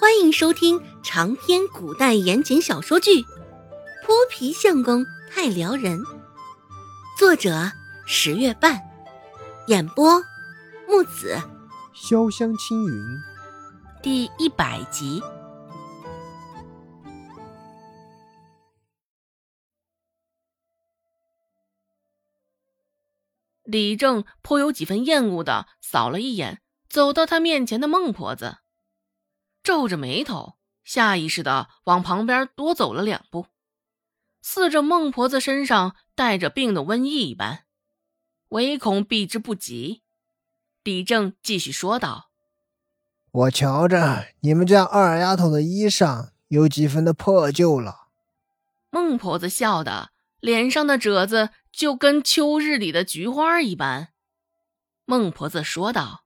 欢迎收听长篇古代言情小说剧《泼皮相公太撩人》，作者十月半，演播木子潇湘青云，第一百集。李正颇有几分厌恶的扫了一眼走到他面前的孟婆子。皱着眉头，下意识的往旁边多走了两步，似着孟婆子身上带着病的瘟疫一般，唯恐避之不及。李正继续说道：“我瞧着你们家二丫头的衣裳有几分的破旧了。”孟婆子笑的脸上的褶子就跟秋日里的菊花一般。孟婆子说道。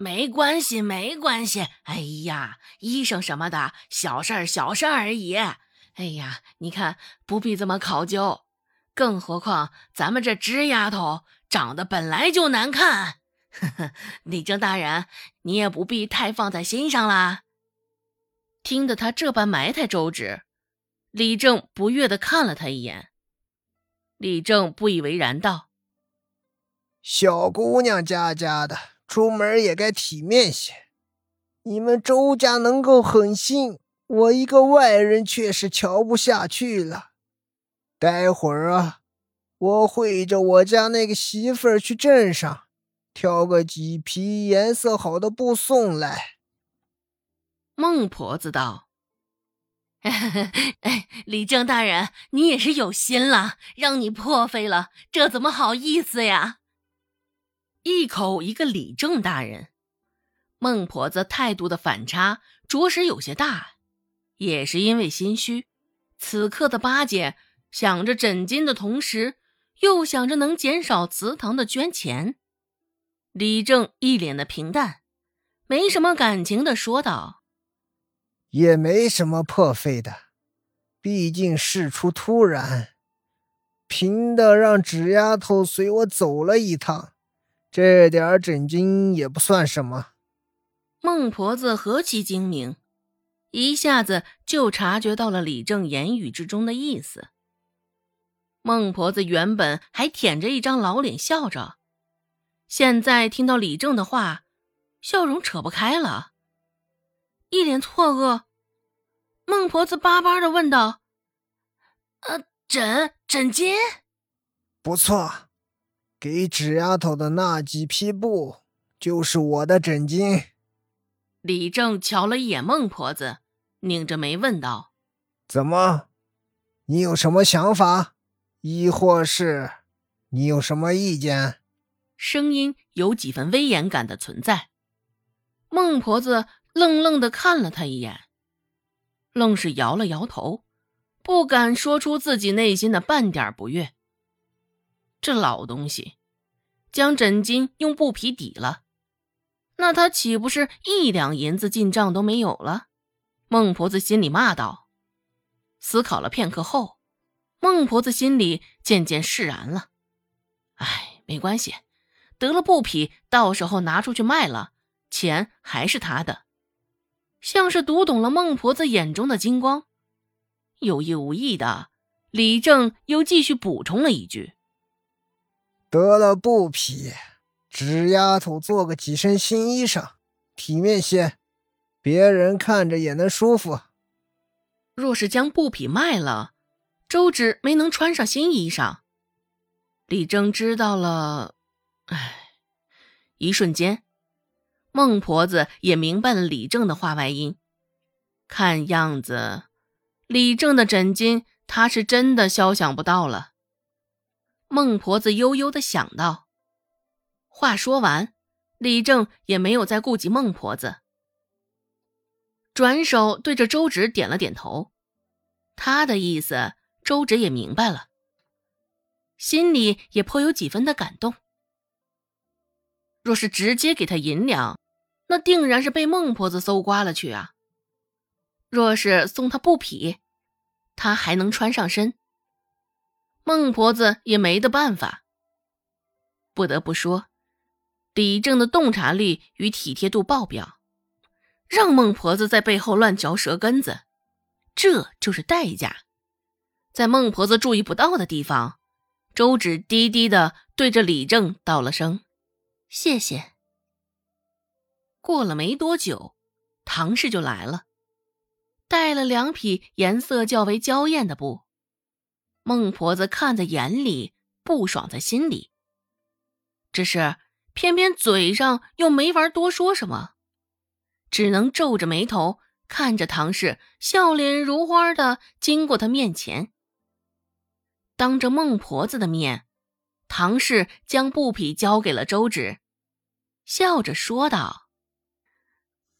没关系，没关系。哎呀，医生什么的，小事儿，小事儿而已。哎呀，你看，不必这么考究。更何况咱们这芝丫头长得本来就难看。呵呵，李正大人，你也不必太放在心上啦。听得他这般埋汰周芷，李正不悦的看了他一眼。李正不以为然道：“小姑娘家家的。”出门也该体面些。你们周家能够狠心，我一个外人却是瞧不下去了。待会儿啊，我会着我家那个媳妇儿去镇上，挑个几匹颜色好的布送来。孟婆子道：“，李正大人，你也是有心了，让你破费了，这怎么好意思呀？”一口一个李正大人，孟婆子态度的反差着实有些大，也是因为心虚。此刻的八戒想着诊金的同时，又想着能减少祠堂的捐钱。李正一脸的平淡，没什么感情的说道：“也没什么破费的，毕竟事出突然，贫的让纸丫头随我走了一趟。”这点诊金也不算什么。孟婆子何其精明，一下子就察觉到了李正言语之中的意思。孟婆子原本还舔着一张老脸笑着，现在听到李正的话，笑容扯不开了，一脸错愕。孟婆子巴巴的问道：“呃，诊诊金？不错。”给纸丫头的那几匹布，就是我的枕巾。李正瞧了一眼孟婆子，拧着眉问道：“怎么？你有什么想法？亦或是你有什么意见？”声音有几分威严感的存在。孟婆子愣愣的看了他一眼，愣是摇了摇头，不敢说出自己内心的半点不悦。这老东西，将枕巾用布匹抵了，那他岂不是一两银子进账都没有了？孟婆子心里骂道。思考了片刻后，孟婆子心里渐渐释然了。哎，没关系，得了布匹，到时候拿出去卖了，钱还是他的。像是读懂了孟婆子眼中的金光，有意无意的，李正又继续补充了一句。得了布匹，纸丫头做个几身新衣裳，体面些，别人看着也能舒服。若是将布匹卖了，周芷没能穿上新衣裳。李正知道了，唉，一瞬间，孟婆子也明白了李正的话外音。看样子，李正的枕巾他是真的肖想不到了。孟婆子悠悠的想到。话说完，李正也没有再顾及孟婆子，转手对着周芷点了点头。他的意思，周芷也明白了，心里也颇有几分的感动。若是直接给他银两，那定然是被孟婆子搜刮了去啊。若是送他布匹，他还能穿上身。孟婆子也没得办法。不得不说，李正的洞察力与体贴度爆表，让孟婆子在背后乱嚼舌根子，这就是代价。在孟婆子注意不到的地方，周芷低低的对着李正道了声：“谢谢。”过了没多久，唐氏就来了，带了两匹颜色较为娇艳的布。孟婆子看在眼里，不爽在心里，只是偏偏嘴上又没法多说什么，只能皱着眉头看着唐氏笑脸如花的经过他面前。当着孟婆子的面，唐氏将布匹交给了周芷，笑着说道：“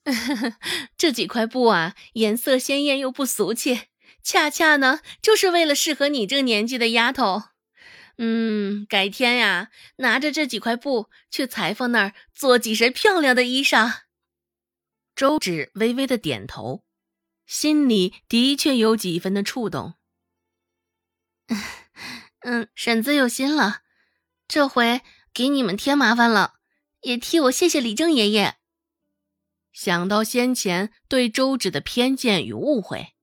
这几块布啊，颜色鲜艳又不俗气，恰恰呢就是为了适合你这个年纪的丫头。嗯，改天呀，拿着这几块布去裁缝那儿做几身漂亮的衣裳。”周芷微微的点头，心里的确有几分的触动。嗯，婶子有心了，这回给你们添麻烦了，也替我谢谢李正爷爷。想到先前对周芷的偏见与误会，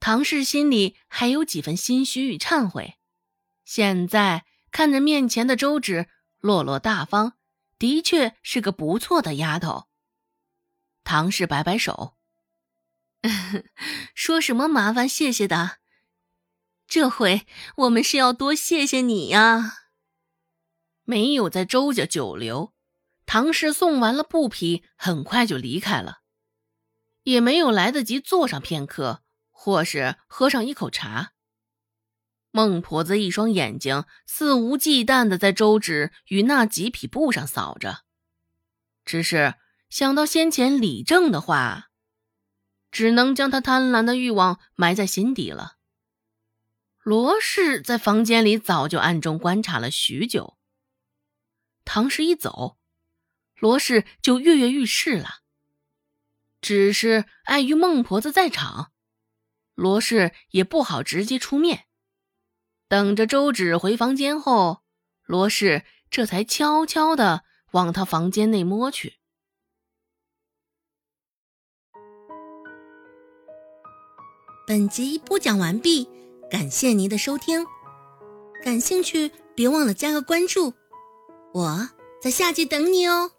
唐氏心里还有几分心虚与忏悔。现在看着面前的周芷落落大方，的确是个不错的丫头。唐氏摆摆手，说什么麻烦谢谢的。这回我们是要多谢谢你呀！没有在周家久留，唐氏送完了布匹，很快就离开了，也没有来得及坐上片刻，或是喝上一口茶。孟婆子一双眼睛肆无忌惮的在周芷与那几匹布上扫着，只是想到先前李正的话，只能将他贪婪的欲望埋在心底了。罗氏在房间里早就暗中观察了许久。唐氏一走，罗氏就跃跃欲试了。只是碍于孟婆子在场，罗氏也不好直接出面。等着周芷回房间后，罗氏这才悄悄的往他房间内摸去。本集播讲完毕。感谢您的收听，感兴趣别忘了加个关注，我在下集等你哦。